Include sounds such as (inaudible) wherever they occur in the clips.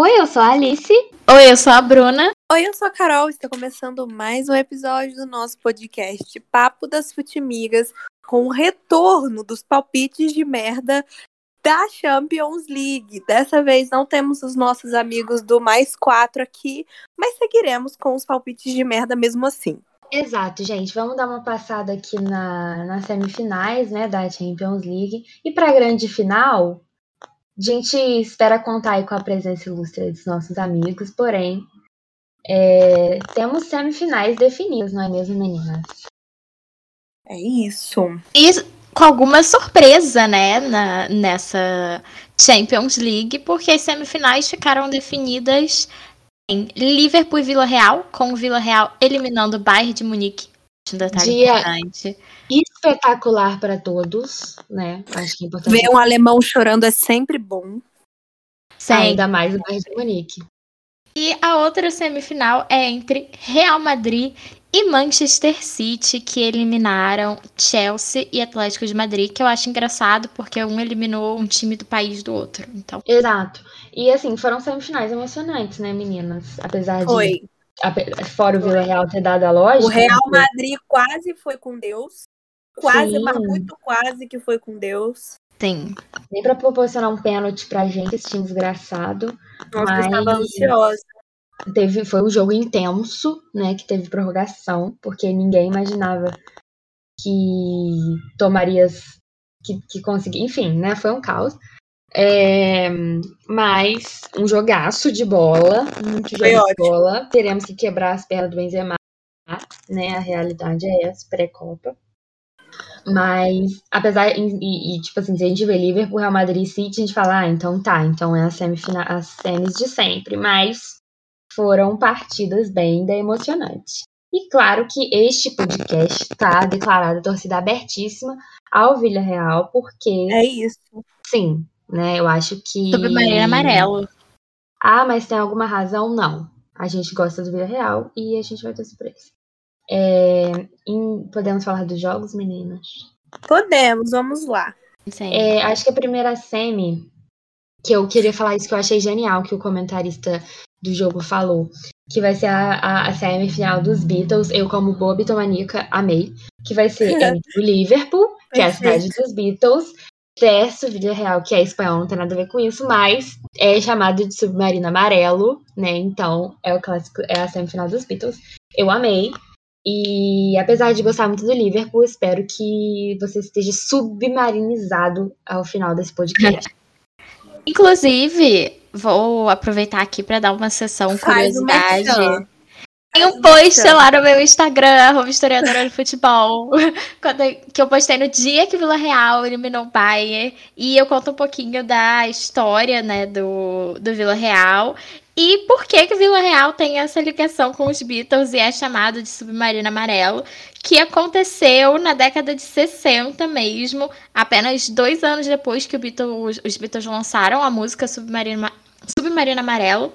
Oi, eu sou a Alice. Oi, eu sou a Bruna. Oi, eu sou a Carol. Está começando mais um episódio do nosso podcast Papo das Futimigas, com o retorno dos palpites de merda da Champions League. Dessa vez não temos os nossos amigos do mais quatro aqui, mas seguiremos com os palpites de merda mesmo assim. Exato, gente. Vamos dar uma passada aqui na, nas semifinais né, da Champions League. E para a grande final, a gente espera contar aí com a presença ilustre dos nossos amigos, porém, é, temos semifinais definidas, não é mesmo, meninas? É isso. E com alguma surpresa, né, na, nessa Champions League, porque as semifinais ficaram definidas em Liverpool e Vila Real, com o Vila Real eliminando o Bayern de Munique. Um detalhe Dia importante. Espetacular para todos, né? Acho que é importante. Ver um alemão chorando é sempre bom. Sim. Ainda mais o Bayern de Munique. E a outra semifinal é entre Real Madrid e Manchester City, que eliminaram Chelsea e Atlético de Madrid, que eu acho engraçado, porque um eliminou um time do país do outro. Então, Exato. E assim, foram semifinais emocionantes, né, meninas? Apesar de. Foi. Fora o Vila Real ter dado a lógica. O Real né? Madrid quase foi com Deus. Quase, Sim. mas muito quase que foi com Deus. sim. Nem pra proporcionar um pênalti pra gente, esse time desgraçado. Nossa, Mas- eu estava ansiosa. Teve, foi um jogo intenso, né? Que teve prorrogação, porque ninguém imaginava que tomaria. Que, que conseguia. Enfim, né? Foi um caos. É, mas um jogaço de bola, muito jogo Foi de ótimo. bola. Teremos que quebrar as pernas do Benzema, né? A realidade é essa, pré-copa. Mas, apesar, e, e- tipo assim, se a gente vê Liverpool, Real Madrid e City, a gente fala, ah, então tá, então é a semifinal, as semis de sempre. Mas foram partidas bem ainda emocionantes. E claro que este podcast está declarado torcida abertíssima ao Vila Real, porque, É isso. sim, né, eu acho que... Submarino amarelo. Ah, mas tem alguma razão? Não. A gente gosta do Vila Real e a gente vai torcer por eles. É, em- podemos falar dos jogos, meninas? Podemos, vamos lá. Sim. É, acho que a primeira semi, que eu queria falar isso que eu achei genial, que o comentarista do jogo falou, que vai ser a, a, a semifinal dos Beatles, eu como boa bitomaníaca amei, que vai ser (laughs) entre o Liverpool, que é a cidade dos Beatles, versus Vila Real, que é espanhol, não tem nada a ver com isso, mas é chamado de Submarino Amarelo, né, então é o clássico, é a semifinal dos Beatles. Eu amei, e apesar de gostar muito do Liverpool, espero que você esteja submarinizado ao final desse podcast. (laughs) Inclusive, vou aproveitar aqui para dar uma sessão Faz o curiosidade. Tem um post lá no meu Instagram, arroba historiadora do futebol, (laughs) que eu postei no dia que o Vila Real eliminou o Bayern. E eu conto um pouquinho da história, né, do, do Vila Real. E por que que o Vila Real tem essa ligação com os Beatles e é chamado de Submarino Amarelo, que aconteceu na década de 60 mesmo, apenas dois anos depois que Beatles, os Beatles lançaram a música Submarino, Ma- Submarino Amarelo.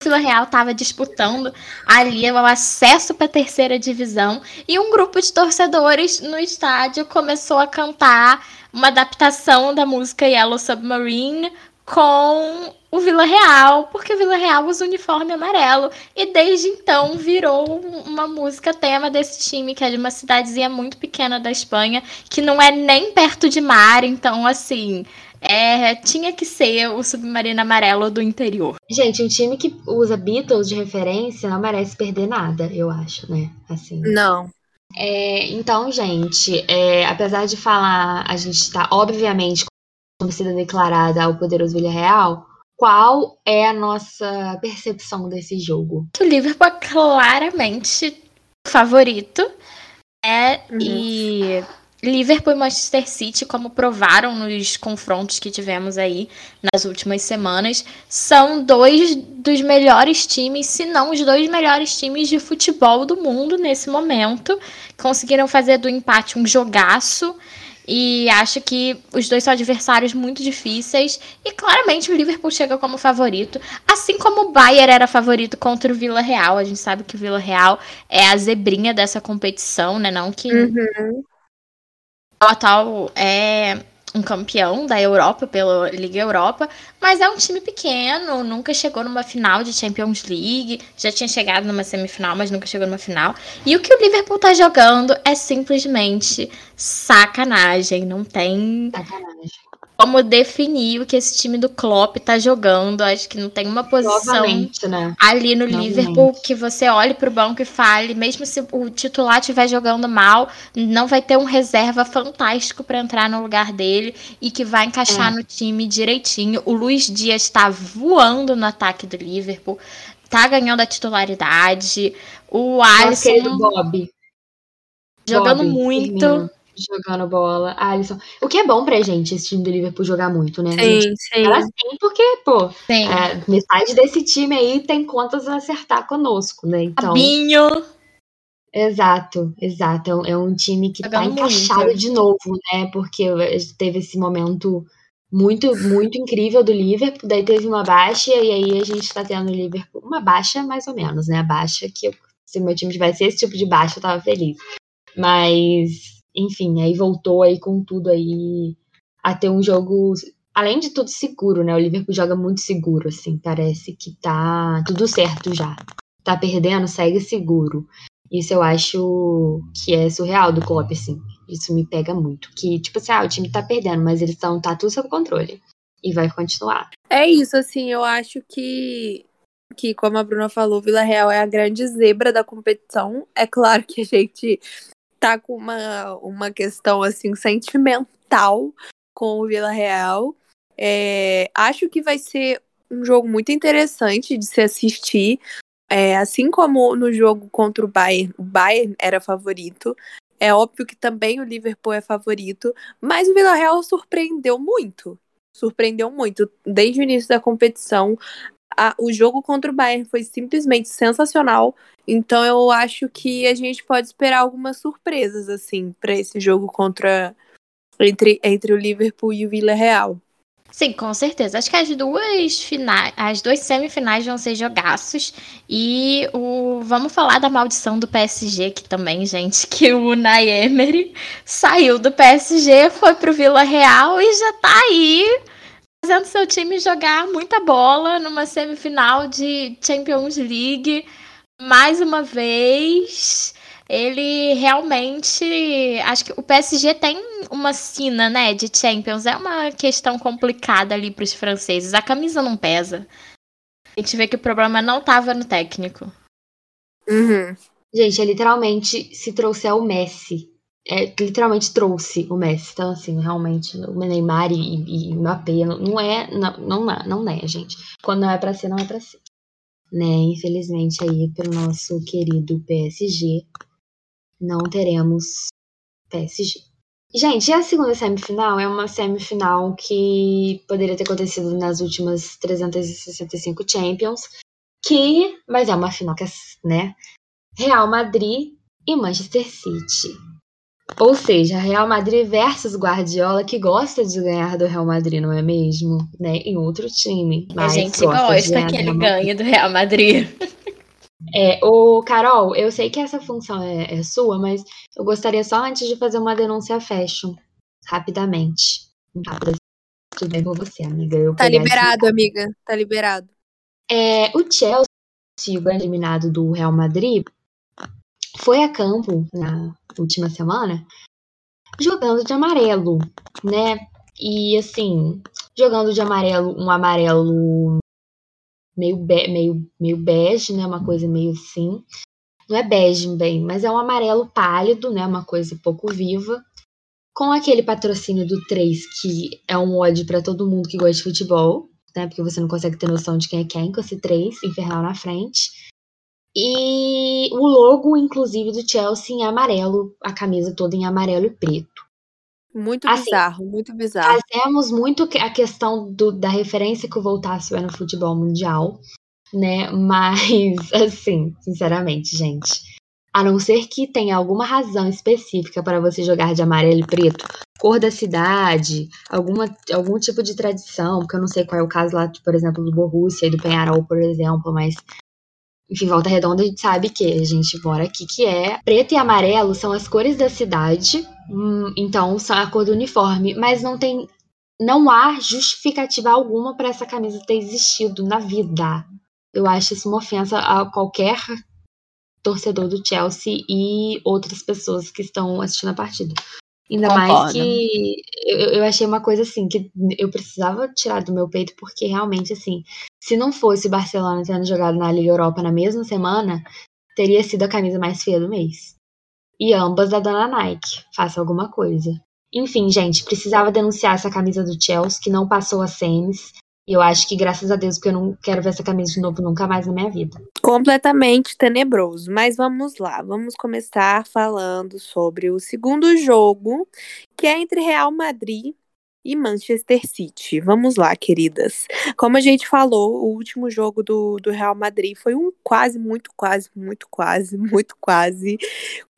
O Vila Real estava disputando ali o acesso para a terceira divisão. E um grupo de torcedores no estádio começou a cantar uma adaptação da música Yellow Submarine com o Vila Real, porque o Vila Real usa uniforme amarelo e desde então virou uma música tema desse time que é de uma cidadezinha muito pequena da Espanha, que não é nem perto de mar, então assim, é, tinha que ser o submarino amarelo do interior. Gente, um time que usa Beatles de referência não merece perder nada, eu acho, né? Assim. Não. É, então, gente, é, apesar de falar, a gente está, obviamente, com a torcida declarada ao poderoso Vila Real, qual é a nossa percepção desse jogo? O Liverpool é claramente favorito. É, Uhum. E Liverpool e Manchester City, como provaram nos confrontos que tivemos aí nas últimas semanas, são dois dos melhores times, se não os dois melhores times de futebol do mundo nesse momento. Conseguiram fazer do empate um jogaço. E acho que os dois são adversários muito difíceis. E claramente o Liverpool chega como favorito. Assim como o Bayern era favorito contra o Vila Real. A gente sabe que o Vila Real é a zebrinha dessa competição, né? Não que Uhum. O atual é um campeão da Europa pela Liga Europa, mas é um time pequeno, nunca chegou numa final de Champions League, já tinha chegado numa semifinal, mas nunca chegou numa final. E o que o Liverpool tá jogando é simplesmente sacanagem, não tem Sacanagem. Como definir o que esse time do Klopp tá jogando. Acho que não tem uma posição né? ali no Novamente. Liverpool que você olhe pro banco e fale, mesmo se o titular estiver jogando mal, não vai ter um reserva fantástico pra entrar no lugar dele e que vai encaixar É. no time direitinho. O Luiz Dias tá voando no ataque do Liverpool, tá ganhando a titularidade. O Alisson Bob. jogando Bob, muito. Firmino, jogando bola. Alisson. O que é bom pra gente, esse time do Liverpool jogar muito, né? Sim, sim. fala assim, porque, pô, Sim. é, metade desse time aí tem contas a acertar conosco, né? Então, Fabinho. exato, exato. É um- É um time que tá encaixado muito. de novo, né? Porque teve esse momento muito, muito incrível do Liverpool, daí teve uma baixa, e aí a gente tá tendo o Liverpool. Uma baixa, mais ou menos, né? A baixa que eu- se meu time tivesse esse tipo de baixa, eu tava feliz. Mas, enfim, aí voltou aí com tudo aí a ter um jogo, além de tudo, seguro, né? O Liverpool joga muito seguro, assim, parece que tá tudo certo já. Tá perdendo, segue seguro. Isso eu acho que é surreal do Klopp, assim. Isso me pega muito. Que, tipo assim, ah, o time tá perdendo, mas eles estão, tá tudo sob controle. E vai continuar. É isso, assim, eu acho que, que como a Bruna falou, Vila Real é a grande zebra da competição. É claro que a gente tá com uma, uma questão, assim, sentimental com o Vila Real. É, acho que vai ser um jogo muito interessante de se assistir. É, assim como no jogo contra o Bayern, o Bayern era favorito. É óbvio que também o Liverpool é favorito, mas o Vila Real surpreendeu muito surpreendeu muito. Desde o início da competição, a- o jogo contra o Bayern foi simplesmente sensacional. Então eu acho que a gente pode esperar algumas surpresas assim para esse jogo contra entre, entre o Liverpool e o Villarreal. Sim, com certeza. Acho que as duas finais, as duas semifinais vão ser jogaços. E o vamos falar da maldição do PSG aqui também, gente, que o Unai Emery saiu do PSG, foi pro Vila Real e já tá aí fazendo seu time jogar muita bola numa semifinal de Champions League mais uma vez. Ele realmente. Acho que o PSG tem uma sina, né, de Champions. É uma questão complicada ali pros franceses. A camisa não pesa. A gente vê que o problema não tava no técnico. Uhum. Gente, é literalmente se trouxer o Messi. É, literalmente trouxe o Messi. Então, assim, realmente, o Neymar e, e Mbappé não, não é. Não, não, não é, gente. Quando não é pra ser, não é pra ser. Né? Infelizmente, aí, pro nosso querido PSG, não teremos PSG. Gente, e a segunda semifinal é uma semifinal que poderia ter acontecido nas últimas 365 Champions, que, mas é uma final que é, né, Real Madrid e Manchester City. Ou seja, Real Madrid versus Guardiola, que gosta de ganhar do Real Madrid, não é mesmo? Né? Em outro time. a mas gente gosta de gosta ganhar que do ele Real Madrid. ganhe do Real Madrid. É, o Carol, eu sei que essa função é, é sua, mas eu gostaria só antes de fazer uma denúncia fashion, rapidamente. Rápida. Tudo bem com você, amiga? Eu Tá liberado, amiga. Tá liberado. É, o Chelsea, o grande eliminado do Real Madrid, foi a campo na última semana jogando de amarelo, né? E assim, jogando de amarelo, um amarelo meio, be meio, meio bege, né? Uma coisa meio assim. Não é bege bem, mas é um amarelo pálido, né? Uma coisa pouco viva. Com aquele patrocínio do 3, que é um ódio pra todo mundo que gosta de futebol, né? Porque você não consegue ter noção de quem é quem com esse 3 infernal na frente. E o logo, inclusive, do Chelsea em amarelo, a camisa toda em amarelo e preto. Muito Assim, bizarro, muito bizarro. Fazemos muito a questão do- da referência que o Voltaço é no futebol mundial, né? Mas, (laughs) assim, sinceramente, gente, a não ser que tenha alguma razão específica para você jogar de amarelo e preto, cor da cidade, alguma, algum tipo de tradição, porque eu não sei qual é o caso lá, por exemplo, do Borussia e do Penharol, por exemplo, mas enfim, Volta Redonda a gente sabe que a gente mora aqui, que é preto e amarelo são as cores da cidade, Hum, então, a cor do uniforme. Mas não tem. Não há justificativa alguma para essa camisa ter existido na vida. Eu acho isso uma ofensa a qualquer torcedor do Chelsea e outras pessoas que estão assistindo a partida. Ainda Concordo. mais que eu, eu achei uma coisa assim que eu precisava tirar do meu peito, porque realmente, assim, se não fosse o Barcelona tendo jogado na Liga Europa na mesma semana, teria sido a camisa mais feia do mês. E ambas da dona Nike. Faça alguma coisa. Enfim, gente, precisava denunciar essa camisa do Chelsea, que não passou a semis. Eu acho que graças a Deus, porque eu não quero ver essa camisa de novo nunca mais na minha vida. Completamente tenebroso. Mas vamos lá, vamos começar falando sobre o segundo jogo, que é entre Real Madrid e Manchester City. Vamos lá, queridas. Como a gente falou, o último jogo do, do Real Madrid foi um quase, muito quase, muito quase, (laughs) muito quase.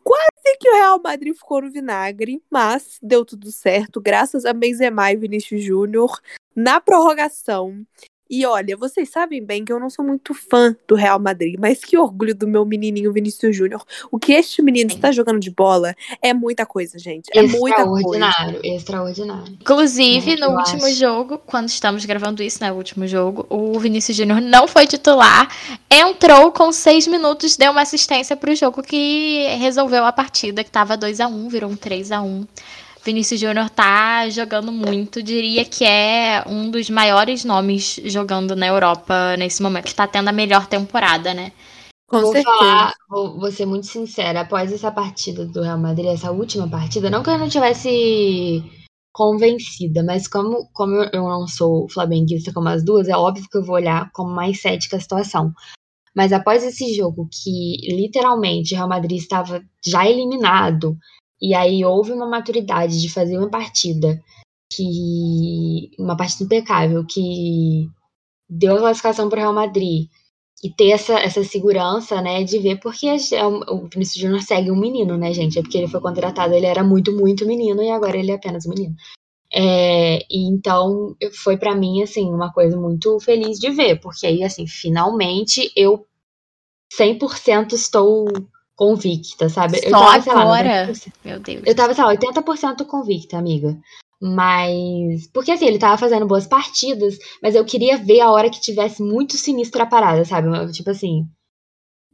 Quase que o Real Madrid ficou no vinagre, mas deu tudo certo, graças a Benzema e Vinícius Júnior na prorrogação. E olha, vocês sabem bem que eu não sou muito fã do Real Madrid, mas que orgulho do meu menininho Vinícius Júnior. O que este menino está jogando de bola é muita coisa, gente. É muita coisa. Extraordinário, extraordinário. Inclusive, no último acho. jogo, quando estamos gravando isso, né? O último jogo, o Vinícius Júnior não foi titular, entrou com seis minutos, deu uma assistência para o jogo que resolveu a partida, que estava 2 a 1 virou um 3 a 1 Vinícius Júnior tá jogando muito. Diria que é um dos maiores nomes jogando na Europa nesse momento. Está tendo a melhor temporada, né? Com vou certeza. falar, vou, vou, ser muito sincera, após essa partida do Real Madrid, essa última partida, não que eu não tivesse convencida, mas como, como eu não sou flamenguista como as duas, é óbvio que eu vou olhar como mais cética a situação. Mas após esse jogo, que literalmente o Real Madrid estava já eliminado, e aí houve uma maturidade de fazer uma partida que. uma partida impecável, que deu a classificação para o Real Madrid. E ter essa, essa segurança, né, de ver, porque é o Vinícius Júnior segue um menino, né, gente? É porque ele foi contratado, ele era muito, muito menino, e agora ele é apenas um menino. É, e então foi para mim assim uma coisa muito feliz de ver, porque aí assim, finalmente eu 100% estou convicta, sabe? Só eu tava, agora? Lá, Meu Deus. Eu tava, sei lá, 80% convicta, amiga. Mas. Porque assim, ele tava fazendo boas partidas, mas eu queria ver a hora que tivesse muito sinistra a parada, sabe? Tipo assim.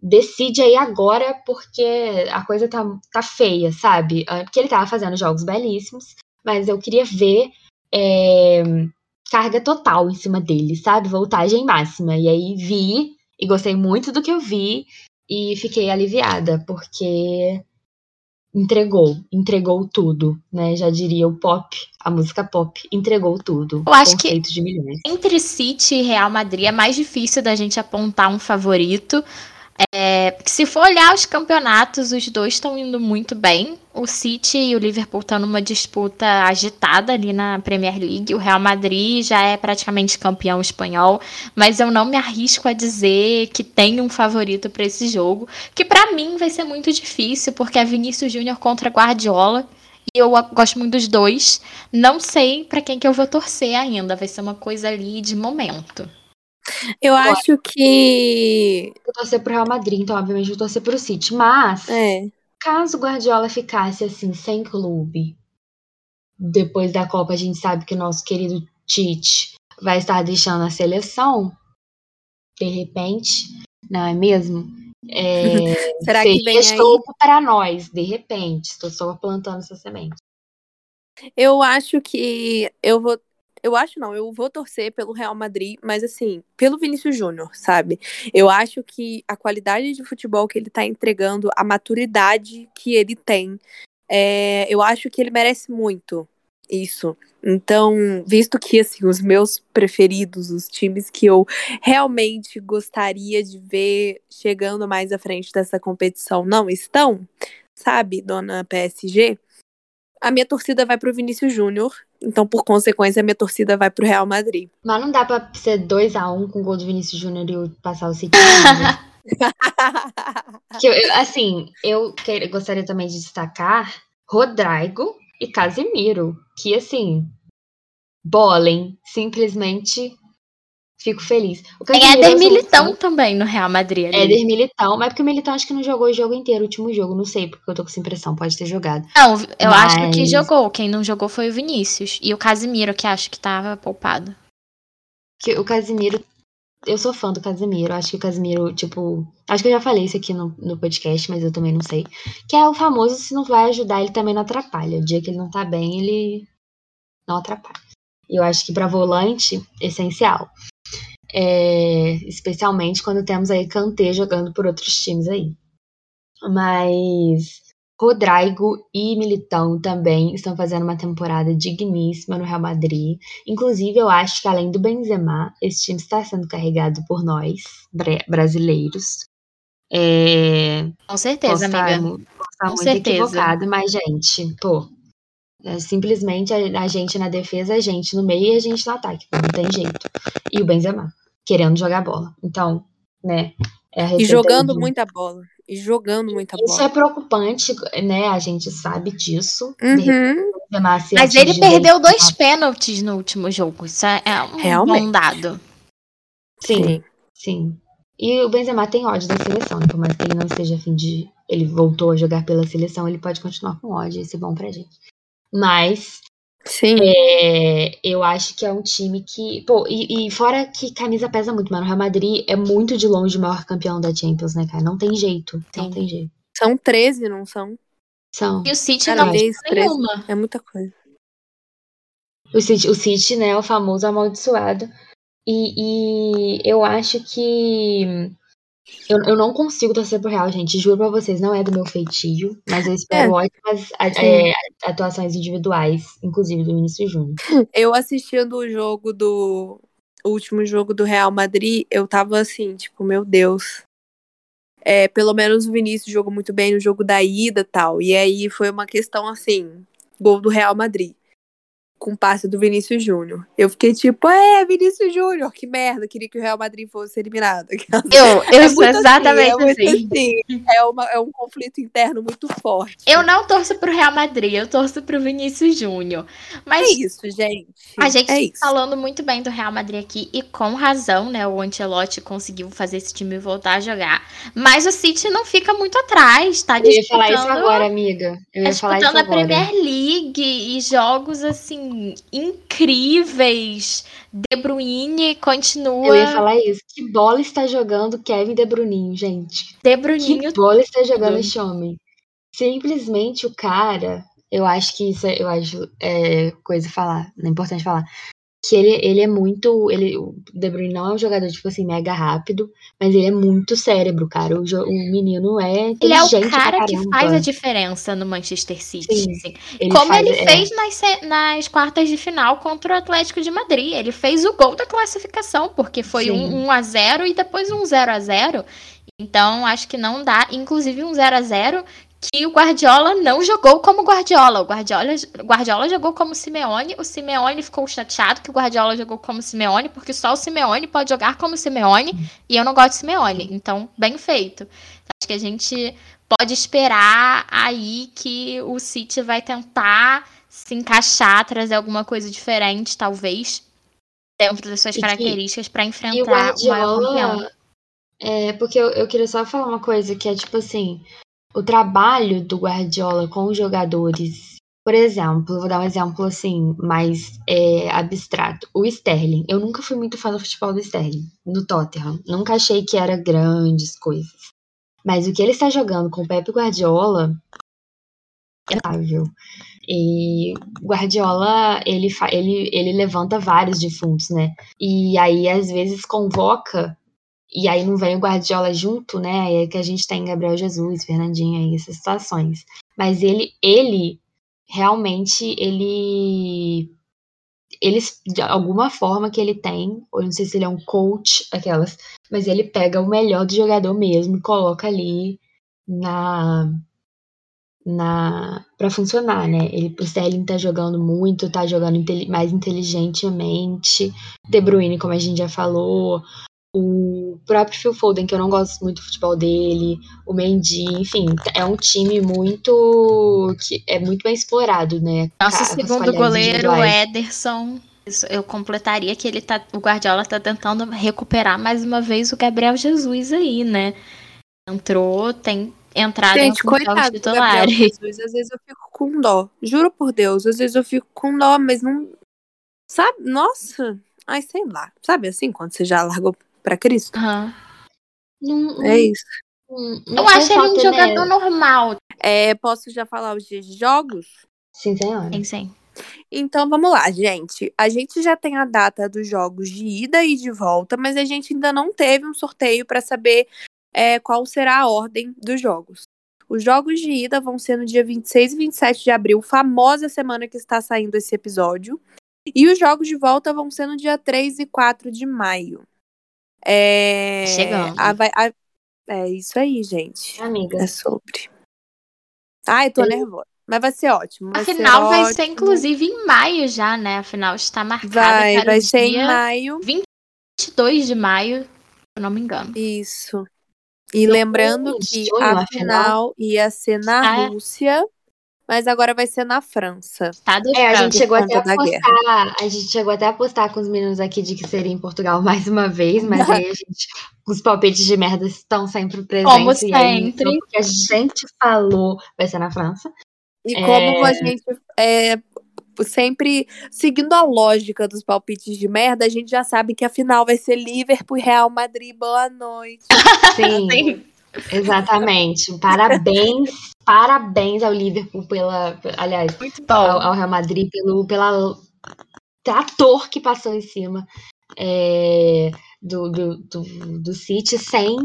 Decide aí agora, porque a coisa tá, tá feia, sabe? Ah, porque ele tava fazendo jogos belíssimos, mas eu queria ver é, carga total em cima dele, sabe? Voltagem máxima. E aí vi, e gostei muito do que eu vi, e fiquei aliviada, porque entregou, entregou tudo, né? Já diria o pop, a música pop entregou tudo. Eu acho que entre City e Real Madrid é mais difícil da gente apontar um favorito, é, se for olhar os campeonatos, os dois estão indo muito bem. O City e o Liverpool estão numa disputa agitada ali na Premier League. O Real Madrid já é praticamente campeão espanhol, mas eu não me arrisco a dizer que tem um favorito para esse jogo, que para mim vai ser muito difícil, porque é Vinícius Júnior contra Guardiola. E eu gosto muito dos dois. Não sei para quem que eu vou torcer ainda. Vai ser uma coisa ali de momento. Eu acho que. Eu torcer pro Real Madrid, então, obviamente, eu torcer pro City. Mas, é. caso o Guardiola ficasse assim, sem clube, depois da Copa, a gente sabe que o nosso querido Tite vai estar deixando a seleção. De repente, não é mesmo? É, (laughs) Será que vem aí? para nós, de repente. Estou só plantando essa semente. Eu acho que eu vou eu acho não, eu vou torcer pelo Real Madrid, mas assim, pelo Vinícius Júnior, sabe? Eu acho que a qualidade de futebol que ele tá entregando, a maturidade que ele tem, é, eu acho que ele merece muito isso. Então, visto que assim, os meus preferidos, os times que eu realmente gostaria de ver chegando mais à frente dessa competição não estão, sabe, dona PSG? A minha torcida vai pro Vinícius Júnior então, por consequência, a minha torcida vai pro Real Madrid. Mas não dá pra ser 2x1 um com o gol do Vinícius Júnior e passar o City. (laughs) que eu, assim, eu que, gostaria também de destacar Rodrigo e Casemiro, que assim, bolem, simplesmente Fico feliz. O Tem Casemiro Éder é Militão solução. também no Real Madrid. ali. Éder Militão, mas porque o Militão acho que não jogou o jogo inteiro, o último jogo, não sei, porque eu tô com essa impressão, pode ter jogado. Não, eu acho que Mas- jogou. Quem não jogou foi o Vinícius. E o Casimiro, que acho que tava poupado. Que o Casimiro, eu sou fã do Casimiro, acho que o Casimiro, tipo, acho que eu já falei isso aqui no, no podcast, mas eu também não sei. Que é o famoso, se não vai ajudar, ele também não atrapalha. O dia que ele não tá bem, ele não atrapalha. E eu acho que pra volante, essencial. É, especialmente quando temos aí Kanté jogando por outros times aí. Mas Rodrigo e Militão também estão fazendo uma temporada digníssima no Real Madrid. Inclusive, eu acho que além do Benzema, esse time está sendo carregado por nós, bra- brasileiros. É, Com posso certeza, estar amiga. mu- posso estar Com muito certeza. equivocada, mas, gente, pô, é simplesmente a, gente na defesa, a gente no meio e a gente no ataque, não tem jeito. E o Benzema, querendo jogar bola. Então, né, é a E jogando de- muita bola. E jogando muita Isso bola. é preocupante, né? A gente sabe disso. Uhum. o Benzema se Mas ele perdeu dois pênaltis no último jogo. Isso é é um Realmente. bom dado. Sim, sim. E o Benzema tem ódio da seleção, né? por mais que ele não esteja a fim de. Ele voltou a jogar pela seleção, ele pode continuar com ódio, isso é bom pra gente. Mas Sim. é, eu acho que é um time que. Pô, e, e fora que camisa pesa muito, mano. O Real Madrid é muito de longe o maior campeão da Champions, né, cara? Não tem jeito. Não Sim. tem jeito. São 13, não são? São. E o City Cara, não três, tem nenhuma. É muita coisa. O City, o City, né, é o famoso amaldiçoado. E, e eu acho que. Eu, eu não consigo torcer pro Real, gente. Juro pra vocês, não é do meu feitio. Mas eu espero ótimas a- Sim. é, atuações individuais, inclusive do Vinícius Júnior. (laughs) Eu assistindo o jogo do. O último jogo do Real Madrid, eu tava assim, tipo, meu Deus. É, pelo menos o Vinícius jogou muito bem no jogo da ida e tal. E aí foi uma questão assim: gol do Real Madrid. Com passe do Vinícius Júnior. Eu fiquei tipo, é, Vinícius Júnior, que merda, queria que o Real Madrid fosse eliminado. (laughs) Eu, eu É sou muito exatamente assim, é muito assim. assim. É, uma, é um conflito interno muito forte. Eu não torço pro Real Madrid, eu torço pro Vinícius Júnior. Mas É isso, gente. A gente é tá falando muito bem do Real Madrid aqui e com razão, né? O Ancelotti conseguiu fazer esse time voltar a jogar. Mas o City não fica muito atrás, tá Eu ia disputando, falar isso agora, amiga. Eu tá ia falar isso disputando a agora. Premier League e jogos assim incríveis. De Bruyne continua Eu ia falar isso. Que bola está jogando Kevin De Bruninho, gente? De Que bola está jogando esse homem? Simplesmente o cara, eu acho que isso é, eu acho é coisa falar, é importante falar. Que ele, ele é muito. Ele, o De Bruyne não é um jogador, tipo assim, mega rápido, mas ele é muito cérebro, cara. O, o menino é Ele é inteligente o cara que faz a diferença no Manchester City. Sim, assim. Ele Como faz- ele é, fez nas, nas quartas de final contra o Atlético de Madrid. Ele fez o gol da classificação, porque foi Sim. um 1 a 0 e depois um 0 a 0 Então, acho que não dá. Inclusive, um 0 a 0 que o Guardiola não jogou como Guardiola. O Guardiola, o Guardiola jogou como Simeone. O Simeone ficou chateado que o Guardiola jogou como Simeone, porque só o Simeone pode jogar como Simeone. E eu não gosto de Simeone. Então, bem feito. Acho que a gente pode esperar aí que o City vai tentar se encaixar, trazer alguma coisa diferente, talvez, dentro das suas E características para E o enfrentar o maior campeão. Guardiola. É, porque eu, eu queria só falar uma coisa que é tipo assim: o trabalho do Guardiola com os jogadores. Por exemplo, vou dar um exemplo assim, mais é, abstrato. O Sterling. Eu nunca fui muito fã do futebol do Sterling, no Tottenham. Nunca achei que era grandes coisas. Mas o que ele está jogando com o Pepe Guardiola é notável. E Guardiola, ele, ele, ele levanta vários defuntos, né? E aí, às vezes, convoca, e aí não vem o Guardiola junto, né? É que a gente tem Gabriel Jesus, Fernandinho aí, essas situações. Mas ele, ele realmente, ele. Ele, de alguma forma que ele tem, ou não sei se ele é um coach, aquelas, mas ele pega o melhor do jogador mesmo e coloca ali na. na para funcionar, né? Ele, o Sterling tá jogando muito, tá jogando mais inteligentemente. De Bruyne, como a gente já falou, o próprio Phil Foden, que eu não gosto muito do futebol dele, o Mendy, enfim, é um time muito que é muito bem explorado, né? Nosso as segundo goleiro, o. Ederson. Eu completaria que ele tá, o Guardiola tá tentando recuperar mais uma vez o Gabriel Jesus aí, né? Entrou, tem entrado Gente, em coitado do Gabriel Jesus, às vezes eu fico com dó. Juro por Deus, às vezes eu fico com dó, mas não. Sabe? Nossa. Ai, sei lá. Sabe assim, quando você já largou pra Cristo? Uhum. Não, É isso. não- Eu acho ele um jogador normal. É, posso já falar os dias de jogos? Sim, senhora. Sim, sim. Então vamos lá, gente. A gente já tem a data dos jogos de ida e de volta, mas a gente ainda não teve um sorteio para saber é, qual será a ordem dos jogos. Os jogos de ida vão ser no dia 26 e 27 de abril, famosa semana que está saindo esse episódio. E os jogos de volta vão ser no dia 3 e 4 de maio. É, Chegando. a- vai- a- é isso aí, gente. Amiga. É sobre. Ai, tô nervosa. Mas vai ser ótimo. A vai ser final vai ser, ótimo. inclusive, em maio já, né? A final está marcada Vai, vai ser em maio. 22 de maio, se eu não me engano. Isso. E lembrando de que a a final ia ser na é? Rússia, mas agora vai ser na França. Tá do É, a gente chegou até a postar, a gente chegou até a postar com os meninos aqui de que seria em Portugal (laughs) mais uma vez, mas aí a gente, os palpites de merda estão sempre presentes. Como aí, sempre. o que a gente falou vai ser na França. E É. como a gente é sempre seguindo a lógica dos palpites de merda, a gente já sabe que a final vai ser Liverpool e Real Madrid. Boa noite. (laughs) Sim, Sim. Exatamente. Parabéns, parabéns ao Liverpool pela, aliás, Muito ao, ao Real Madrid pelo pela trator que passou em cima é, do, do, do, do City sem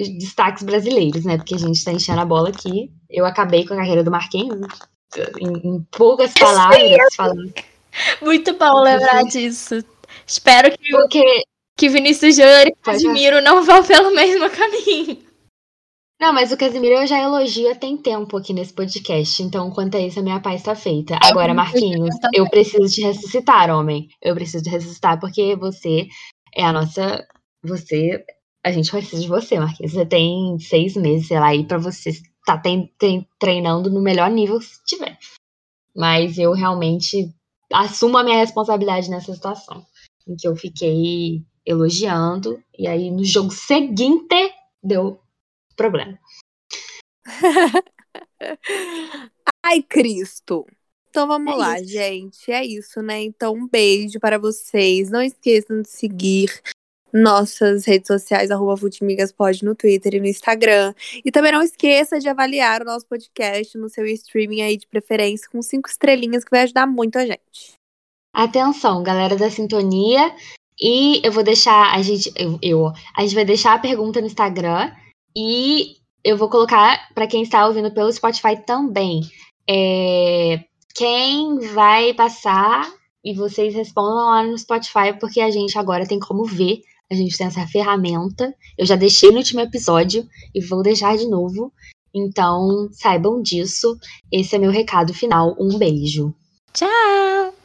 os destaques brasileiros, né? Porque a gente tá enchendo a bola aqui. Eu acabei com a carreira do Marquinhos. Em, em poucas palavras, falando. Muito bom lembrar disso. Espero que, Porque. que Vinícius Júnior e Pode Casimiro não vão pelo mesmo caminho. Não, mas o Casimiro eu já elogio tem tempo aqui nesse podcast. Então, quanto a isso, a minha paz está feita. Agora, Marquinhos, eu preciso te ressuscitar, homem. Eu preciso te ressuscitar porque você é a nossa. Você. A gente precisa de você, Marquinhos. Você tem seis meses, sei lá, aí pra você estar treinando no melhor nível que tiver. Mas eu realmente assumo a minha responsabilidade nessa situação. Em que eu fiquei elogiando. E aí, no jogo seguinte, deu problema. (laughs) Ai, Cristo. Então vamos É lá, isso. gente. É isso, né? Então, um beijo para vocês. Não esqueçam de seguir nossas redes sociais, arroba Futimigaspod no Twitter e no Instagram. E também não esqueça de avaliar o nosso podcast no seu streaming aí de preferência com cinco estrelinhas, que vai ajudar muito a gente. Atenção, galera da sintonia. E eu vou deixar a gente. Eu, eu- a gente vai deixar a pergunta no Instagram. E eu vou colocar para quem está ouvindo pelo Spotify também. É, quem vai passar e vocês respondam lá no Spotify, porque a gente agora tem como ver. A gente tem essa ferramenta. Eu já deixei no último episódio e vou deixar de novo. Então, saibam disso. Esse é meu recado final. Um beijo. Tchau!